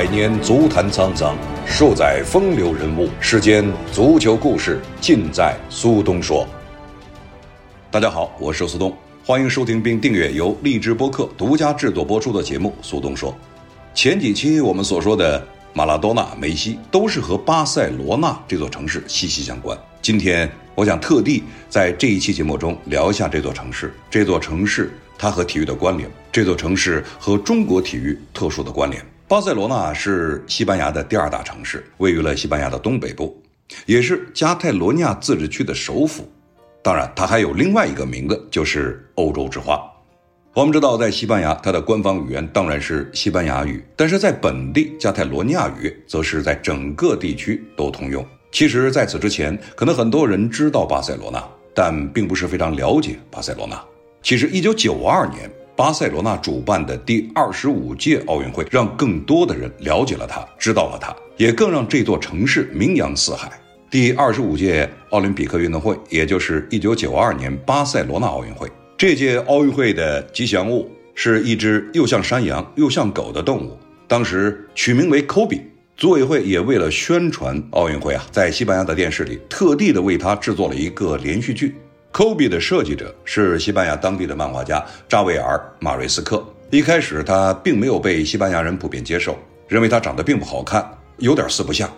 百年足坛沧桑，数载风流人物。世间足球故事，尽在苏东说。大家好，我是苏东，欢迎收听并订阅由荔枝播客独家制作播出的节目《苏东说》。前几期我们所说的马拉多纳、梅西，都是和巴塞罗那这座城市息息相关。今天我想特地在这一期节目中聊一下这座城市，这座城市它和体育的关联，这座城市和中国体育特殊的关联。巴塞罗那是西班牙的第二大城市，位于了西班牙的东北部，也是加泰罗尼亚自治区的首府。当然，它还有另外一个名字，就是欧洲之花。我们知道，在西班牙，它的官方语言当然是西班牙语，但是在本地，加泰罗尼亚语则是在整个地区都通用。其实，在此之前，可能很多人知道巴塞罗那，但并不是非常了解巴塞罗那。其实，一九九二年。巴塞罗那主办的第二十五届奥运会，让更多的人了解了它，知道了它，也更让这座城市名扬四海。第二十五届奥林匹克运动会，也就是一九九二年巴塞罗那奥运会，这届奥运会的吉祥物是一只又像山羊又像狗的动物，当时取名为科比。组委会也为了宣传奥运会啊，在西班牙的电视里特地的为它制作了一个连续剧。科比的设计者是西班牙当地的漫画家扎维尔·马瑞斯克。一开始，他并没有被西班牙人普遍接受，认为他长得并不好看，有点四不像。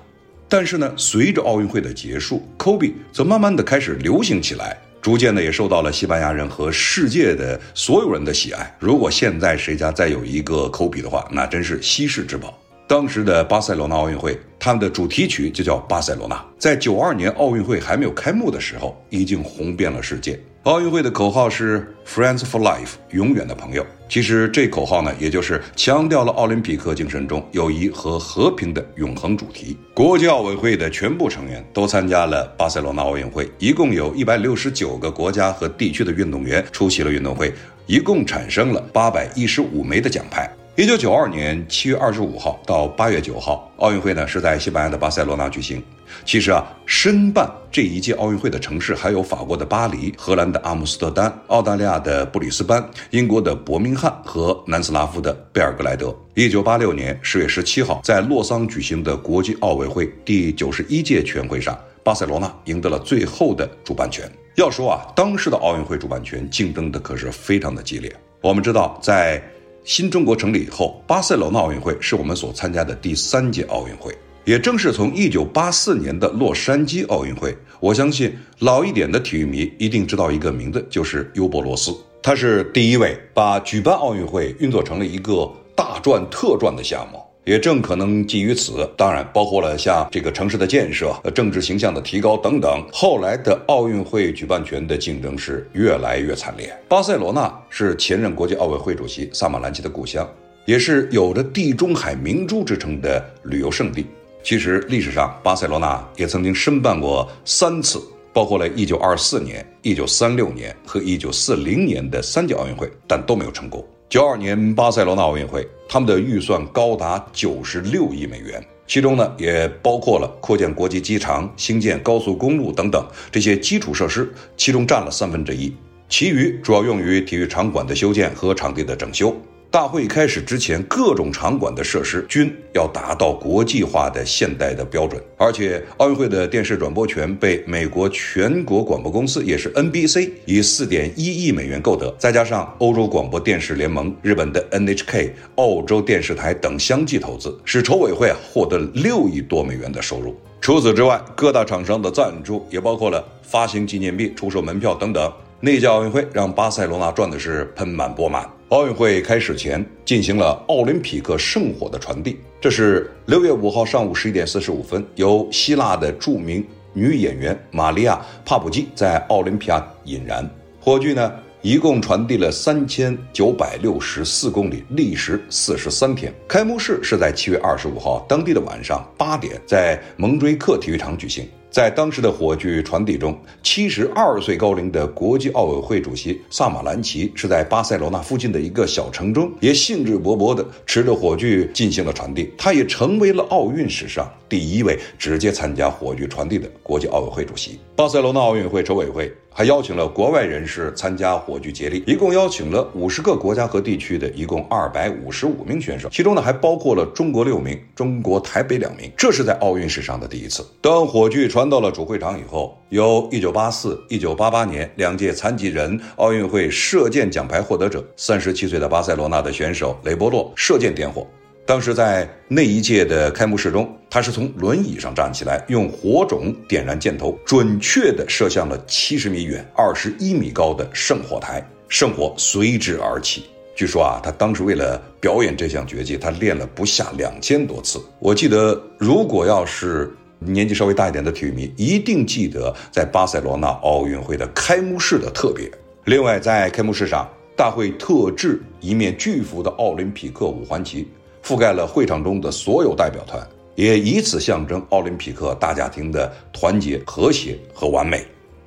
但是呢，随着奥运会的结束，科比则慢慢的开始流行起来，逐渐的也受到了西班牙人和世界的所有人的喜爱。如果现在谁家再有一个科比的话，那真是稀世之宝。当时的巴塞罗那奥运会，他们的主题曲就叫《巴塞罗那》。在九二年奥运会还没有开幕的时候，已经红遍了世界。奥运会的口号是 “Friends for Life”，永远的朋友。其实这口号呢，也就是强调了奥林匹克精神中友谊和和平的永恒主题。国际奥委会的全部成员都参加了巴塞罗那奥运会，一共有一百六十九个国家和地区的运动员出席了运动会，一共产生了八百一十五枚的奖牌。一九九二年七月二十五号到八月九号，奥运会呢是在西班牙的巴塞罗那举行。其实啊，申办这一届奥运会的城市还有法国的巴黎、荷兰的阿姆斯特丹、澳大利亚的布里斯班、英国的伯明翰和南斯拉夫的贝尔格莱德。一九八六年十月十七号，在洛桑举行的国际奥委会第九十一届全会上，巴塞罗那赢得了最后的主办权。要说啊，当时的奥运会主办权竞争的可是非常的激烈。我们知道，在新中国成立以后，巴塞罗那奥运会是我们所参加的第三届奥运会。也正是从1984年的洛杉矶奥运会，我相信老一点的体育迷一定知道一个名字，就是尤伯罗斯。他是第一位把举办奥运会运作成了一个大赚特赚的项目。也正可能基于此，当然包括了像这个城市的建设、政治形象的提高等等。后来的奥运会举办权的竞争是越来越惨烈。巴塞罗那是前任国际奥委会主席萨马兰奇的故乡，也是有着“地中海明珠”之称的旅游胜地。其实历史上，巴塞罗那也曾经申办过三次，包括了1924年、1936年和1940年的三届奥运会，但都没有成功。九二年巴塞罗那奥运会，他们的预算高达九十六亿美元，其中呢也包括了扩建国际机场、兴建高速公路等等这些基础设施，其中占了三分之一，其余主要用于体育场馆的修建和场地的整修。大会开始之前，各种场馆的设施均要达到国际化的现代的标准，而且奥运会的电视转播权被美国全国广播公司，也是 NBC，以四点一亿美元购得，再加上欧洲广播电视联盟、日本的 NHK、澳洲电视台等相继投资，使筹委会啊获得六亿多美元的收入。除此之外，各大厂商的赞助也包括了发行纪念币、出售门票等等。那届奥运会让巴塞罗那赚的是盆满钵满。奥运会开始前进行了奥林匹克圣火的传递，这是六月五号上午十一点四十五分，由希腊的著名女演员玛利亚·帕普基在奥林匹亚引燃火炬呢。一共传递了三千九百六十四公里，历时四十三天。开幕式是在七月二十五号当地的晚上八点，在蒙追克体育场举行。在当时的火炬传递中，七十二岁高龄的国际奥委会主席萨马兰奇是在巴塞罗那附近的一个小城中，也兴致勃勃地持着火炬进行了传递。他也成为了奥运史上第一位直接参加火炬传递的国际奥委会主席。巴塞罗那奥运会筹委会。还邀请了国外人士参加火炬接力，一共邀请了五十个国家和地区的一共二百五十五名选手，其中呢还包括了中国六名，中国台北两名，这是在奥运史上的第一次。当火炬传到了主会场以后，由一九八四、一九八八年两届残疾人奥运会射箭奖牌获得者，三十七岁的巴塞罗那的选手雷波洛射箭点火。当时在那一届的开幕式中，他是从轮椅上站起来，用火种点燃箭头，准确地射向了七十米远、二十一米高的圣火台，圣火随之而起。据说啊，他当时为了表演这项绝技，他练了不下两千多次。我记得，如果要是年纪稍微大一点的体育迷，一定记得在巴塞罗那奥运会的开幕式的特别。另外，在开幕式上，大会特制一面巨幅的奥林匹克五环旗。覆盖了会场中的所有代表团，也以此象征奥林匹克大家庭的团结、和谐和完美。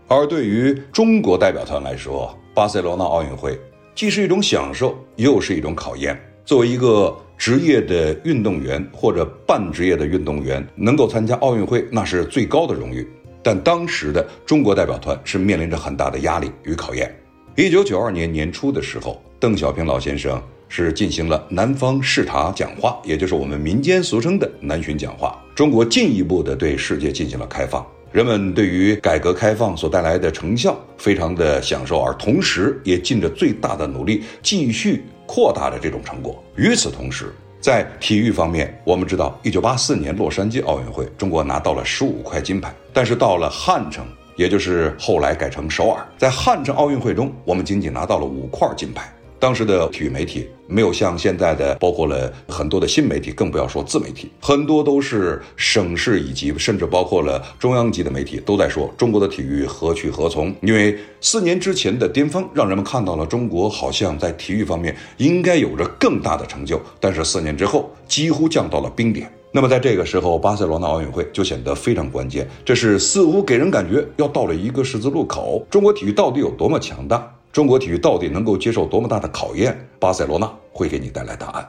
而对于中国代表团来说，巴塞罗那奥运会既是一种享受，又是一种考验。作为一个职业的运动员或者半职业的运动员，能够参加奥运会，那是最高的荣誉。但当时的中国代表团是面临着很大的压力与考验。一九九二年年初的时候，邓小平老先生。是进行了南方视察讲话，也就是我们民间俗称的南巡讲话。中国进一步的对世界进行了开放，人们对于改革开放所带来的成效非常的享受，而同时也尽着最大的努力继续扩大着这种成果。与此同时，在体育方面，我们知道，一九八四年洛杉矶奥运会，中国拿到了十五块金牌，但是到了汉城，也就是后来改成首尔，在汉城奥运会中，我们仅仅拿到了五块金牌。当时的体育媒体没有像现在的，包括了很多的新媒体，更不要说自媒体，很多都是省市以及甚至包括了中央级的媒体都在说中国的体育何去何从？因为四年之前的巅峰让人们看到了中国好像在体育方面应该有着更大的成就，但是四年之后几乎降到了冰点。那么在这个时候，巴塞罗那奥运会就显得非常关键，这是似乎给人感觉要到了一个十字路口，中国体育到底有多么强大？中国体育到底能够接受多么大的考验？巴塞罗那会给你带来答案。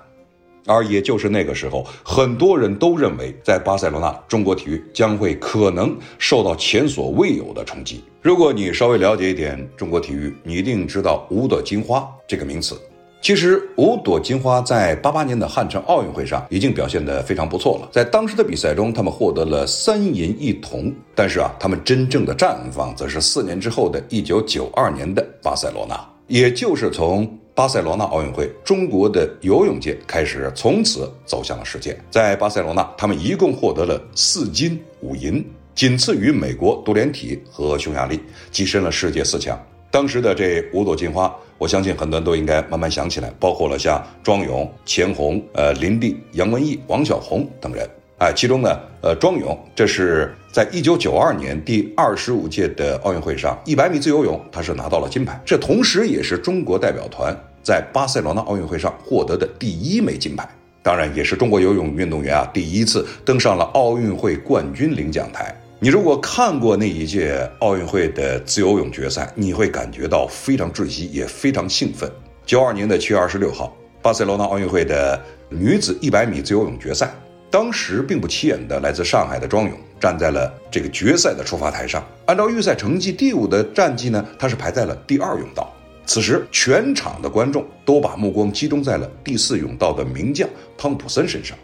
而也就是那个时候，很多人都认为，在巴塞罗那，中国体育将会可能受到前所未有的冲击。如果你稍微了解一点中国体育，你一定知道“五朵金花”这个名词。其实五朵金花在八八年的汉城奥运会上已经表现得非常不错了。在当时的比赛中，他们获得了三银一铜。但是啊，他们真正的绽放则是四年之后的一九九二年的巴塞罗那。也就是从巴塞罗那奥运会，中国的游泳界开始从此走向了世界。在巴塞罗那，他们一共获得了四金五银，仅次于美国独联体和匈牙利，跻身了世界四强。当时的这五朵金花。我相信很多人都应该慢慢想起来，包括了像庄勇、钱红、呃林地、杨文义、王小红等人。哎，其中呢，呃庄勇，这是在一九九二年第二十五届的奥运会上，一百米自由泳他是拿到了金牌，这同时也是中国代表团在巴塞罗那奥运会上获得的第一枚金牌，当然也是中国游泳运动员啊第一次登上了奥运会冠军领奖台。你如果看过那一届奥运会的自由泳决赛，你会感觉到非常窒息，也非常兴奋。九二年的七月二十六号，巴塞罗那奥运会的女子一百米自由泳决赛，当时并不起眼的来自上海的庄勇站在了这个决赛的出发台上。按照预赛成绩，第五的战绩呢，他是排在了第二泳道。此时，全场的观众都把目光集中在了第四泳道的名将汤普森身上。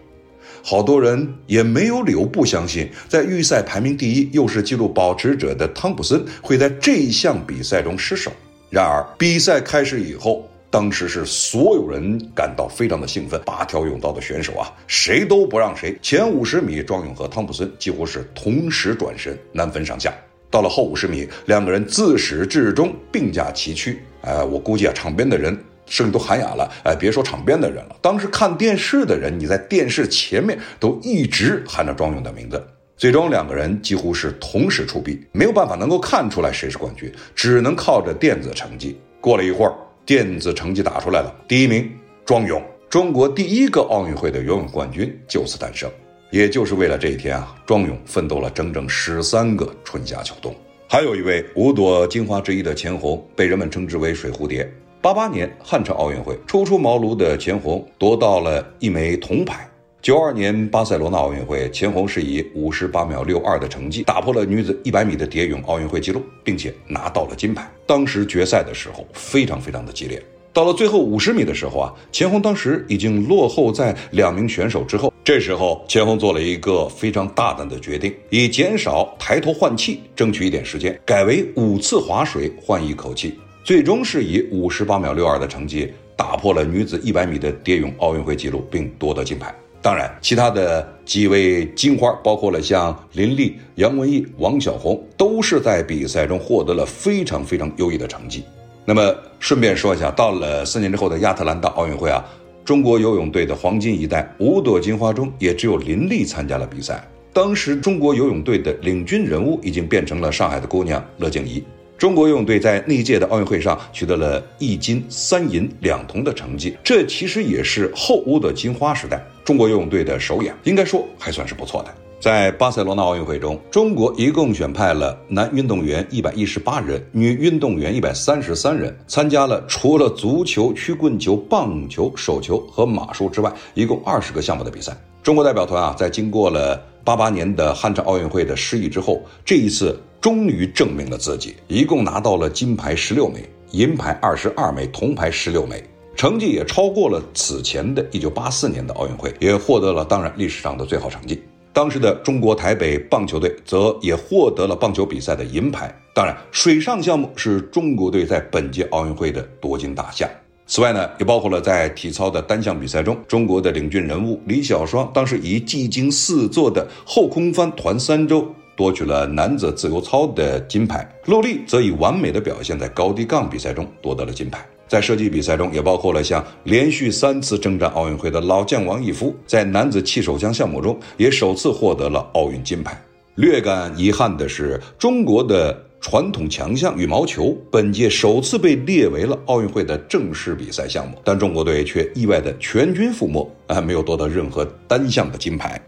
好多人也没有理由不相信，在预赛排名第一又是纪录保持者的汤普森会在这一项比赛中失手。然而，比赛开始以后，当时是所有人感到非常的兴奋。八条泳道的选手啊，谁都不让谁。前五十米，庄勇和汤普森几乎是同时转身，难分上下。到了后五十米，两个人自始至终并驾齐驱。哎，我估计啊，场边的人。声音都喊哑了，哎，别说场边的人了，当时看电视的人，你在电视前面都一直喊着庄勇的名字。最终两个人几乎是同时出臂，没有办法能够看出来谁是冠军，只能靠着电子成绩。过了一会儿，电子成绩打出来了，第一名庄勇，中国第一个奥运会的游泳冠军就此诞生。也就是为了这一天啊，庄勇奋斗了整整十三个春夏秋冬。还有一位五朵金花之一的钱红，被人们称之为水蝴蝶。八八年汉城奥运会，初出茅庐的钱红夺到了一枚铜牌。九二年巴塞罗那奥运会，钱红是以五十八秒六二的成绩打破了女子一百米的蝶泳奥运会纪录，并且拿到了金牌。当时决赛的时候非常非常的激烈。到了最后五十米的时候啊，钱红当时已经落后在两名选手之后。这时候，钱红做了一个非常大胆的决定，以减少抬头换气，争取一点时间，改为五次划水换一口气。最终是以五十八秒六二的成绩打破了女子一百米的蝶泳奥运会纪录，并夺得金牌。当然，其他的几位金花，包括了像林丽、杨文艺、王晓红，都是在比赛中获得了非常非常优异的成绩。那么，顺便说一下，到了四年之后的亚特兰大奥运会啊，中国游泳队的黄金一代五朵金花中，也只有林丽参加了比赛。当时，中国游泳队的领军人物已经变成了上海的姑娘乐静怡。中国游泳队在那一届的奥运会上取得了一金三银两铜的成绩，这其实也是后乌的金花时代中国游泳队的首演，应该说还算是不错的。在巴塞罗那奥运会中，中国一共选派了男运动员一百一十八人，女运动员一百三十三人，参加了除了足球、曲棍球、棒球、手球和马术之外，一共二十个项目的比赛。中国代表团啊，在经过了八八年的汉城奥运会的失意之后，这一次。终于证明了自己，一共拿到了金牌十六枚，银牌二十二枚，铜牌十六枚，成绩也超过了此前的一九八四年的奥运会，也获得了当然历史上的最好成绩。当时的中国台北棒球队则也获得了棒球比赛的银牌。当然，水上项目是中国队在本届奥运会的夺金大项。此外呢，也包括了在体操的单项比赛中，中国的领军人物李小双当时以技惊四座的后空翻团三周。夺取了男子自由操的金牌，陆丽则以完美的表现在高低杠比赛中夺得了金牌。在射击比赛中，也包括了像连续三次征战奥运会的老将王义夫，在男子气手枪项目中也首次获得了奥运金牌。略感遗憾的是，中国的传统强项羽毛球本届首次被列为了奥运会的正式比赛项目，但中国队却意外的全军覆没，啊，没有夺得任何单项的金牌。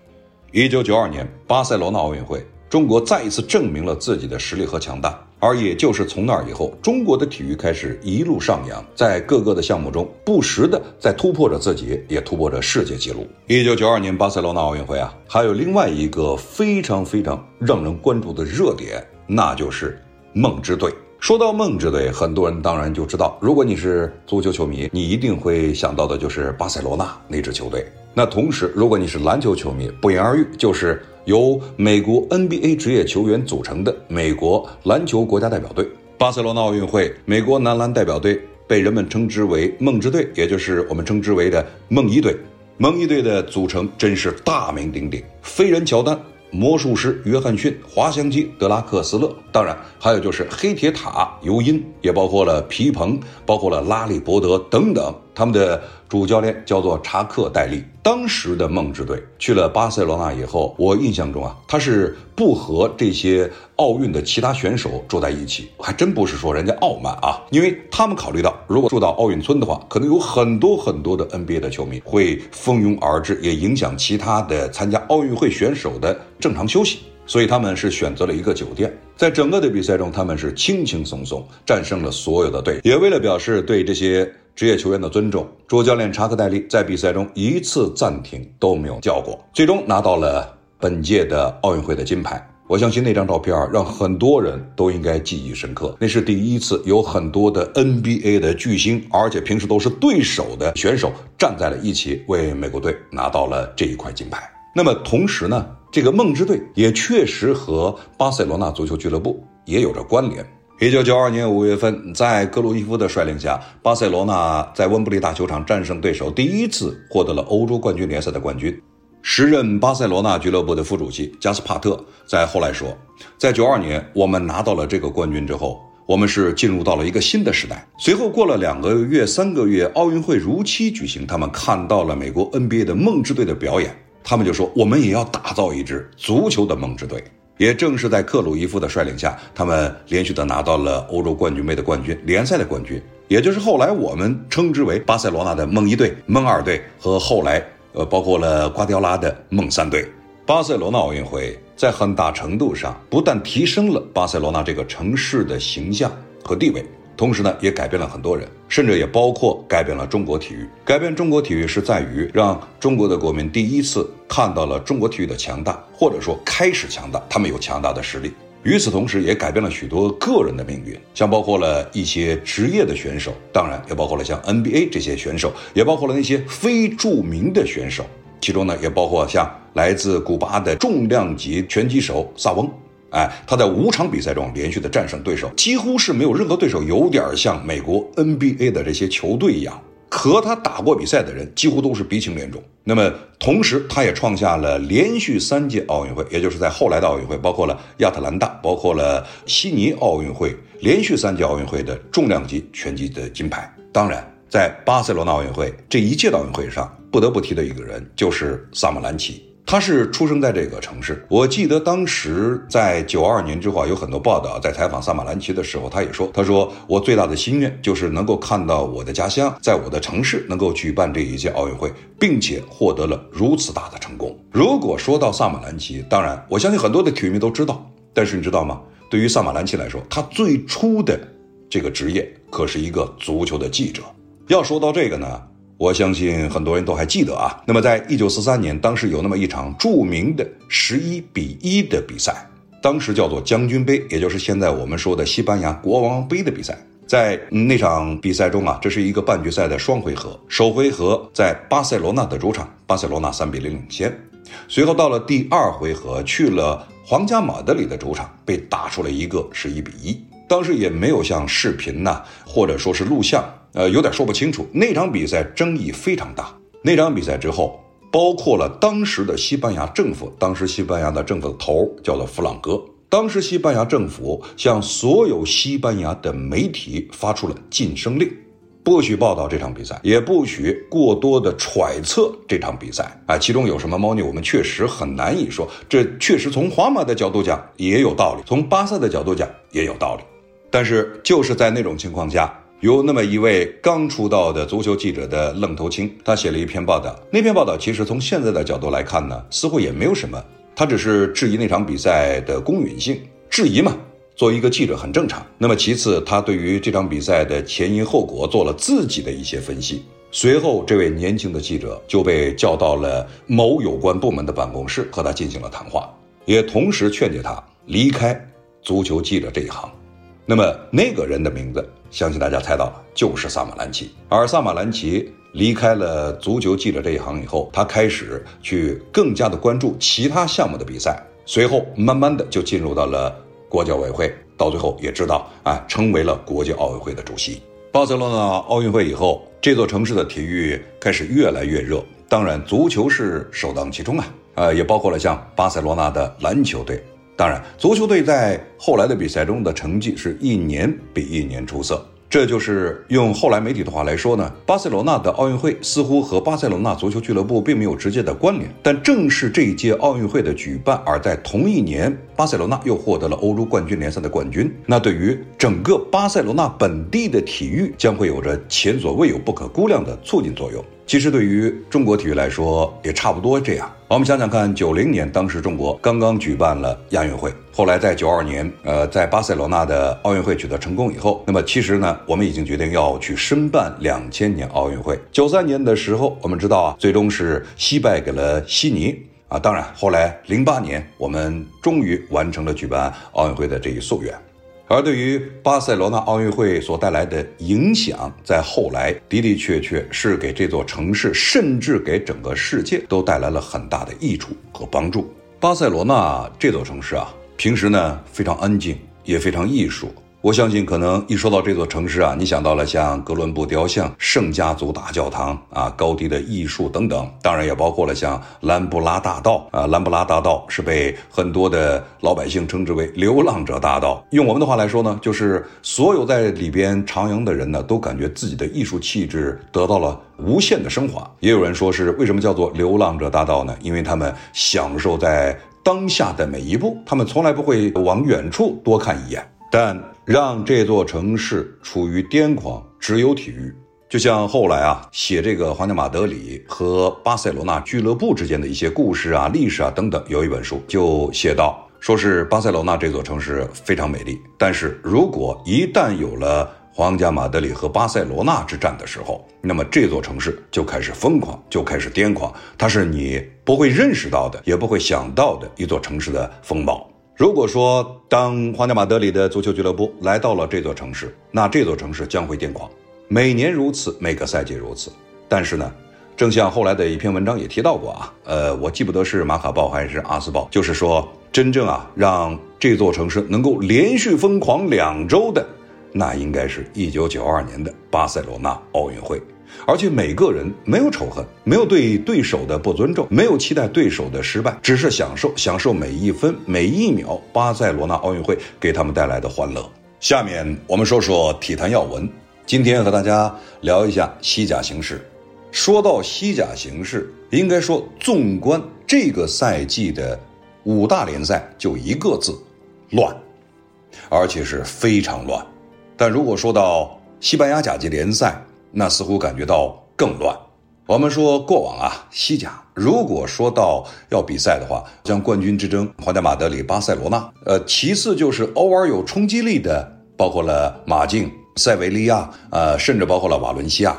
一九九二年巴塞罗那奥运会。中国再一次证明了自己的实力和强大，而也就是从那以后，中国的体育开始一路上扬，在各个的项目中不时的在突破着自己，也突破着世界纪录。一九九二年巴塞罗那奥运会啊，还有另外一个非常非常让人关注的热点，那就是梦之队。说到梦之队，很多人当然就知道，如果你是足球球迷，你一定会想到的就是巴塞罗那那支球队。那同时，如果你是篮球球迷，不言而喻，就是由美国 NBA 职业球员组成的美国篮球国家代表队。巴塞罗那奥运会，美国男篮代表队被人们称之为“梦之队”，也就是我们称之为的“梦一队”。梦一队的组成真是大名鼎鼎，飞人乔丹。魔术师约翰逊、滑翔机德拉克斯勒，当然还有就是黑铁塔尤因，也包括了皮蓬，包括了拉里伯德等等，他们的。主教练叫做查克戴利。当时的梦之队去了巴塞罗那以后，我印象中啊，他是不和这些奥运的其他选手住在一起，还真不是说人家傲慢啊，因为他们考虑到，如果住到奥运村的话，可能有很多很多的 NBA 的球迷会蜂拥而至，也影响其他的参加奥运会选手的正常休息，所以他们是选择了一个酒店。在整个的比赛中，他们是轻轻松松战胜了所有的队，也为了表示对这些。职业球员的尊重，主教练查克戴利在比赛中一次暂停都没有叫过，最终拿到了本届的奥运会的金牌。我相信那张照片让很多人都应该记忆深刻。那是第一次有很多的 NBA 的巨星，而且平时都是对手的选手站在了一起，为美国队拿到了这一块金牌。那么同时呢，这个梦之队也确实和巴塞罗那足球俱乐部也有着关联。一九九二年五月份，在格鲁伊夫的率领下，巴塞罗那在温布利大球场战胜对手，第一次获得了欧洲冠军联赛的冠军。时任巴塞罗那俱乐部的副主席加斯帕特在后来说，在九二年我们拿到了这个冠军之后，我们是进入到了一个新的时代。随后过了两个月、三个月，奥运会如期举行，他们看到了美国 NBA 的梦之队的表演，他们就说，我们也要打造一支足球的梦之队。也正是在克鲁伊夫的率领下，他们连续的拿到了欧洲冠军杯的冠军、联赛的冠军，也就是后来我们称之为巴塞罗那的梦一队、梦二队和后来呃包括了瓜迪奥拉的梦三队。巴塞罗那奥运会在很大程度上不但提升了巴塞罗那这个城市的形象和地位，同时呢，也改变了很多人，甚至也包括改变了中国体育。改变中国体育是在于让中国的国民第一次看到了中国体育的强大，或者说开始强大，他们有强大的实力。与此同时，也改变了许多个人的命运，像包括了一些职业的选手，当然也包括了像 NBA 这些选手，也包括了那些非著名的选手，其中呢，也包括像来自古巴的重量级拳击手萨翁。哎，他在五场比赛中连续的战胜对手，几乎是没有任何对手有点像美国 NBA 的这些球队一样，和他打过比赛的人几乎都是鼻青脸肿。那么同时，他也创下了连续三届奥运会，也就是在后来的奥运会，包括了亚特兰大，包括了悉尼奥运会，连续三届奥运会的重量级拳击的金牌。当然，在巴塞罗那奥运会这一届奥运会上，不得不提的一个人就是萨姆兰奇。他是出生在这个城市。我记得当时在九二年之后啊，有很多报道在采访萨马兰奇的时候，他也说：“他说我最大的心愿就是能够看到我的家乡，在我的城市能够举办这一届奥运会，并且获得了如此大的成功。”如果说到萨马兰奇，当然我相信很多的体育迷都知道，但是你知道吗？对于萨马兰奇来说，他最初的这个职业可是一个足球的记者。要说到这个呢？我相信很多人都还记得啊。那么，在一九四三年，当时有那么一场著名的十一比一的比赛，当时叫做将军杯，也就是现在我们说的西班牙国王杯的比赛。在那场比赛中啊，这是一个半决赛的双回合，首回合在巴塞罗那的主场，巴塞罗那三比零领先。随后到了第二回合，去了皇家马德里的主场，被打出了一个十一比一。当时也没有像视频呐，或者说是录像。呃，有点说不清楚。那场比赛争议非常大。那场比赛之后，包括了当时的西班牙政府，当时西班牙的政府的头叫做弗朗哥。当时西班牙政府向所有西班牙的媒体发出了禁声令，不许报道这场比赛，也不许过多的揣测这场比赛。啊，其中有什么猫腻，我们确实很难以说。这确实从皇马的角度讲也有道理，从巴萨的角度讲也有道理。但是就是在那种情况下。有那么一位刚出道的足球记者的愣头青，他写了一篇报道。那篇报道其实从现在的角度来看呢，似乎也没有什么，他只是质疑那场比赛的公允性，质疑嘛。作为一个记者很正常。那么其次，他对于这场比赛的前因后果做了自己的一些分析。随后，这位年轻的记者就被叫到了某有关部门的办公室，和他进行了谈话，也同时劝诫他离开足球记者这一行。那么那个人的名字，相信大家猜到了，就是萨马兰奇。而萨马兰奇离开了足球记者这一行以后，他开始去更加的关注其他项目的比赛，随后慢慢的就进入到了国际奥委会，到最后也知道啊，成为了国际奥委会的主席。巴塞罗那奥运会以后，这座城市的体育开始越来越热，当然足球是首当其冲啊，呃，也包括了像巴塞罗那的篮球队。当然，足球队在后来的比赛中的成绩是一年比一年出色。这就是用后来媒体的话来说呢，巴塞罗那的奥运会似乎和巴塞罗那足球俱乐部并没有直接的关联。但正是这一届奥运会的举办，而在同一年，巴塞罗那又获得了欧洲冠军联赛的冠军。那对于整个巴塞罗那本地的体育，将会有着前所未有、不可估量的促进作用。其实对于中国体育来说，也差不多这样。我们想想看，九零年当时中国刚刚举办了亚运会，后来在九二年，呃，在巴塞罗那的奥运会取得成功以后，那么其实呢，我们已经决定要去申办两千年奥运会。九三年的时候，我们知道啊，最终是惜败给了悉尼啊。当然，后来零八年，我们终于完成了举办奥运会的这一夙愿。而对于巴塞罗那奥运会所带来的影响，在后来的的确确是给这座城市，甚至给整个世界都带来了很大的益处和帮助。巴塞罗那这座城市啊，平时呢非常安静，也非常艺术。我相信，可能一说到这座城市啊，你想到了像哥伦布雕像、圣家族大教堂啊、高迪的艺术等等，当然也包括了像兰布拉大道啊。兰布拉大道是被很多的老百姓称之为“流浪者大道”。用我们的话来说呢，就是所有在里边徜徉的人呢，都感觉自己的艺术气质得到了无限的升华。也有人说是为什么叫做“流浪者大道”呢？因为他们享受在当下的每一步，他们从来不会往远处多看一眼。但让这座城市处于癫狂，只有体育。就像后来啊，写这个皇家马德里和巴塞罗那俱乐部之间的一些故事啊、历史啊等等，有一本书就写到，说是巴塞罗那这座城市非常美丽，但是如果一旦有了皇家马德里和巴塞罗那之战的时候，那么这座城市就开始疯狂，就开始癫狂。它是你不会认识到的，也不会想到的一座城市的风貌。如果说当皇家马德里的足球俱乐部来到了这座城市，那这座城市将会癫狂。每年如此，每个赛季如此。但是呢，正像后来的一篇文章也提到过啊，呃，我记不得是马卡报还是阿斯报，就是说真正啊让这座城市能够连续疯狂两周的。那应该是一九九二年的巴塞罗那奥运会，而且每个人没有仇恨，没有对对手的不尊重，没有期待对手的失败，只是享受享受每一分每一秒巴塞罗那奥运会给他们带来的欢乐。下面我们说说体坛要闻，今天和大家聊一下西甲形势。说到西甲形势，应该说纵观这个赛季的五大联赛，就一个字：乱，而且是非常乱。但如果说到西班牙甲级联赛，那似乎感觉到更乱。我们说过往啊，西甲如果说到要比赛的话，像冠军之争，皇家马德里、巴塞罗那，呃，其次就是偶尔有冲击力的，包括了马竞、塞维利亚，呃，甚至包括了瓦伦西亚。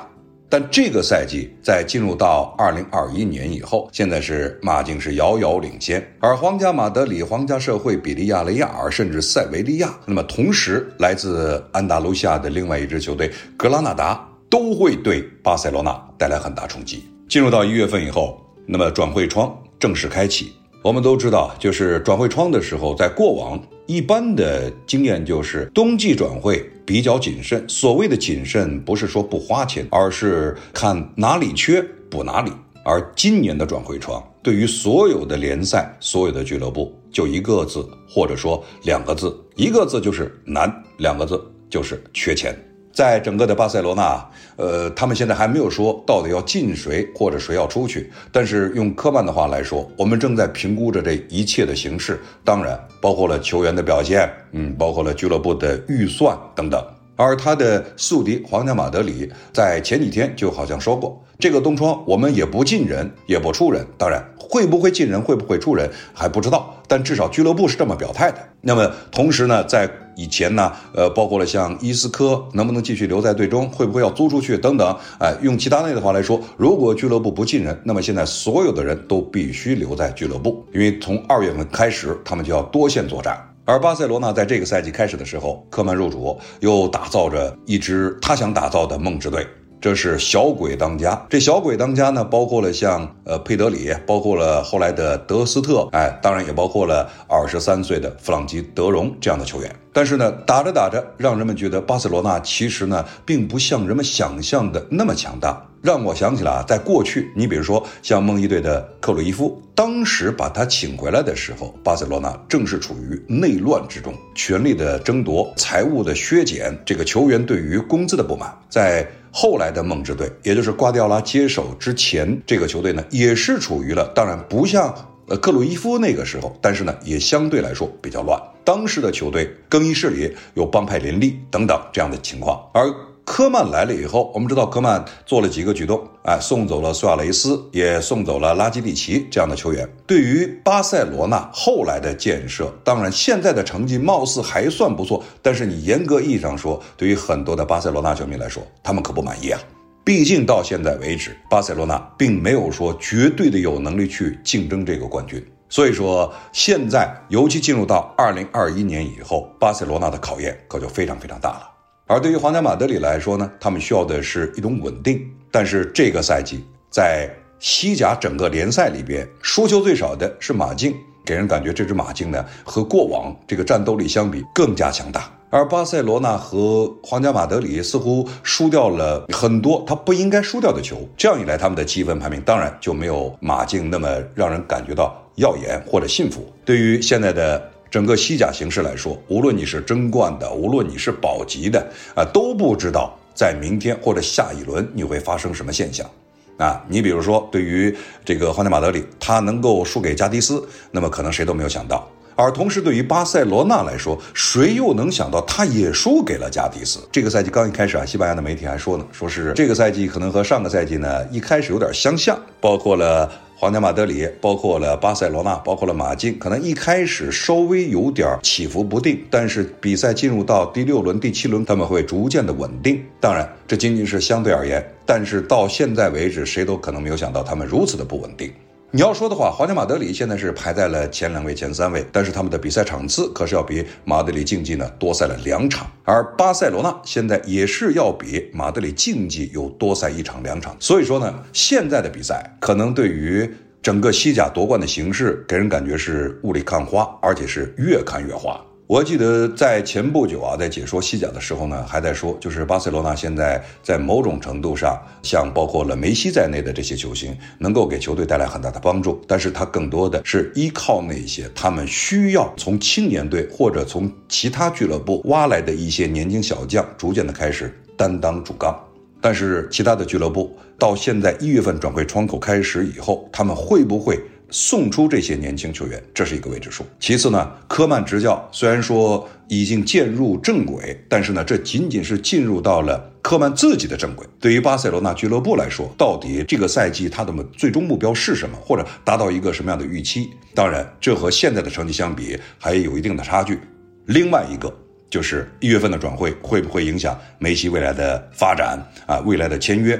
但这个赛季在进入到二零二一年以后，现在是马竞是遥遥领先，而皇家马德里、皇家社会、比利亚雷亚尔甚至塞维利亚，那么同时来自安达卢西亚的另外一支球队格拉纳达都会对巴塞罗那带来很大冲击。进入到一月份以后，那么转会窗正式开启。我们都知道，就是转会窗的时候，在过往一般的经验就是冬季转会比较谨慎。所谓的谨慎，不是说不花钱，而是看哪里缺补哪里。而今年的转会窗，对于所有的联赛、所有的俱乐部，就一个字，或者说两个字，一个字就是难，两个字就是缺钱。在整个的巴塞罗那，呃，他们现在还没有说到底要进谁或者谁要出去。但是用科曼的话来说，我们正在评估着这一切的形势，当然包括了球员的表现，嗯，包括了俱乐部的预算等等。而他的宿敌皇家马德里在前几天就好像说过，这个冬窗我们也不进人，也不出人。当然，会不会进人，会不会出人还不知道，但至少俱乐部是这么表态的。那么同时呢，在以前呢，呃，包括了像伊斯科能不能继续留在队中，会不会要租出去等等，哎，用齐达内的话来说，如果俱乐部不进人，那么现在所有的人都必须留在俱乐部，因为从二月份开始，他们就要多线作战。而巴塞罗那在这个赛季开始的时候，科曼入主，又打造着一支他想打造的梦之队。这是小鬼当家，这小鬼当家呢，包括了像呃佩德里，包括了后来的德斯特，哎，当然也包括了二十三岁的弗朗基德容这样的球员。但是呢，打着打着，让人们觉得巴塞罗那其实呢，并不像人们想象的那么强大。让我想起了，在过去，你比如说像梦一队的克鲁伊夫，当时把他请回来的时候，巴塞罗那正是处于内乱之中，权力的争夺，财务的削减，这个球员对于工资的不满，在。后来的梦之队，也就是瓜迪奥拉接手之前，这个球队呢也是处于了，当然不像呃克鲁伊夫那个时候，但是呢也相对来说比较乱。当时的球队更衣室里有帮派林立等等这样的情况，而。科曼来了以后，我们知道科曼做了几个举动，哎，送走了苏亚雷斯，也送走了拉基蒂奇这样的球员。对于巴塞罗那后来的建设，当然现在的成绩貌似还算不错，但是你严格意义上说，对于很多的巴塞罗那球迷来说，他们可不满意啊。毕竟到现在为止，巴塞罗那并没有说绝对的有能力去竞争这个冠军。所以说，现在尤其进入到二零二一年以后，巴塞罗那的考验可就非常非常大了。而对于皇家马德里来说呢，他们需要的是一种稳定。但是这个赛季在西甲整个联赛里边，输球最少的是马竞，给人感觉这支马竞呢和过往这个战斗力相比更加强大。而巴塞罗那和皇家马德里似乎输掉了很多他不应该输掉的球，这样一来，他们的积分排名当然就没有马竞那么让人感觉到耀眼或者幸福。对于现在的。整个西甲形势来说，无论你是争冠的，无论你是保级的，啊，都不知道在明天或者下一轮你会发生什么现象。啊，你比如说，对于这个皇家马德里，他能够输给加迪斯，那么可能谁都没有想到。而同时，对于巴塞罗那来说，谁又能想到他也输给了加迪斯？这个赛季刚一开始啊，西班牙的媒体还说呢，说是这个赛季可能和上个赛季呢一开始有点相像，包括了皇家马德里，包括了巴塞罗那，包括了马竞，可能一开始稍微有点起伏不定，但是比赛进入到第六轮、第七轮，他们会逐渐的稳定。当然，这仅仅是相对而言，但是到现在为止，谁都可能没有想到他们如此的不稳定。你要说的话，皇家马德里现在是排在了前两位、前三位，但是他们的比赛场次可是要比马德里竞技呢多赛了两场，而巴塞罗那现在也是要比马德里竞技有多赛一场、两场。所以说呢，现在的比赛可能对于整个西甲夺冠的形势，给人感觉是雾里看花，而且是越看越花。我记得在前不久啊，在解说西甲的时候呢，还在说，就是巴塞罗那现在在某种程度上，像包括了梅西在内的这些球星，能够给球队带来很大的帮助，但是他更多的是依靠那些他们需要从青年队或者从其他俱乐部挖来的一些年轻小将，逐渐的开始担当主纲。但是其他的俱乐部到现在一月份转会窗口开始以后，他们会不会？送出这些年轻球员，这是一个未知数。其次呢，科曼执教虽然说已经渐入正轨，但是呢，这仅仅是进入到了科曼自己的正轨。对于巴塞罗那俱乐部来说，到底这个赛季他的最终目标是什么，或者达到一个什么样的预期？当然，这和现在的成绩相比还有一定的差距。另外一个就是一月份的转会会不会影响梅西未来的发展啊？未来的签约？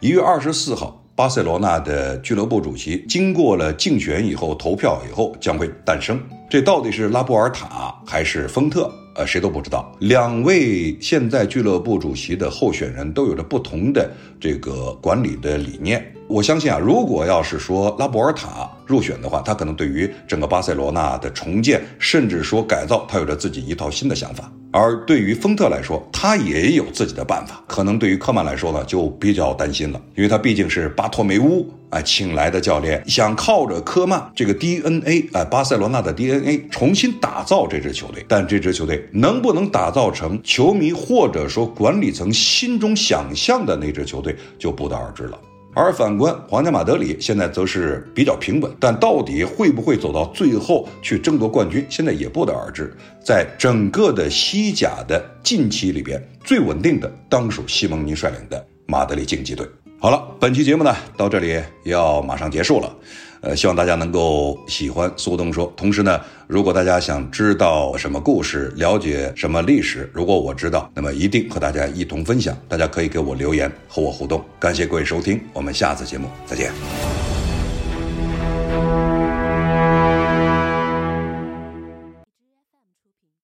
一月二十四号。巴塞罗那的俱乐部主席经过了竞选以后投票以后将会诞生，这到底是拉波尔塔还是丰特？呃，谁都不知道。两位现在俱乐部主席的候选人都有着不同的这个管理的理念。我相信啊，如果要是说拉波尔塔入选的话，他可能对于整个巴塞罗那的重建，甚至说改造，他有着自己一套新的想法。而对于丰特来说，他也有自己的办法。可能对于科曼来说呢，就比较担心了，因为他毕竟是巴托梅乌啊请来的教练，想靠着科曼这个 DNA 啊，巴塞罗那的 DNA 重新打造这支球队。但这支球队能不能打造成球迷或者说管理层心中想象的那支球队，就不得而知了。而反观皇家马德里，现在则是比较平稳，但到底会不会走到最后去争夺冠军，现在也不得而知。在整个的西甲的近期里边，最稳定的当属西蒙尼率领的马德里竞技队。好了，本期节目呢到这里要马上结束了。呃，希望大家能够喜欢苏东说。同时呢，如果大家想知道什么故事，了解什么历史，如果我知道，那么一定和大家一同分享。大家可以给我留言和我互动。感谢各位收听，我们下次节目再见。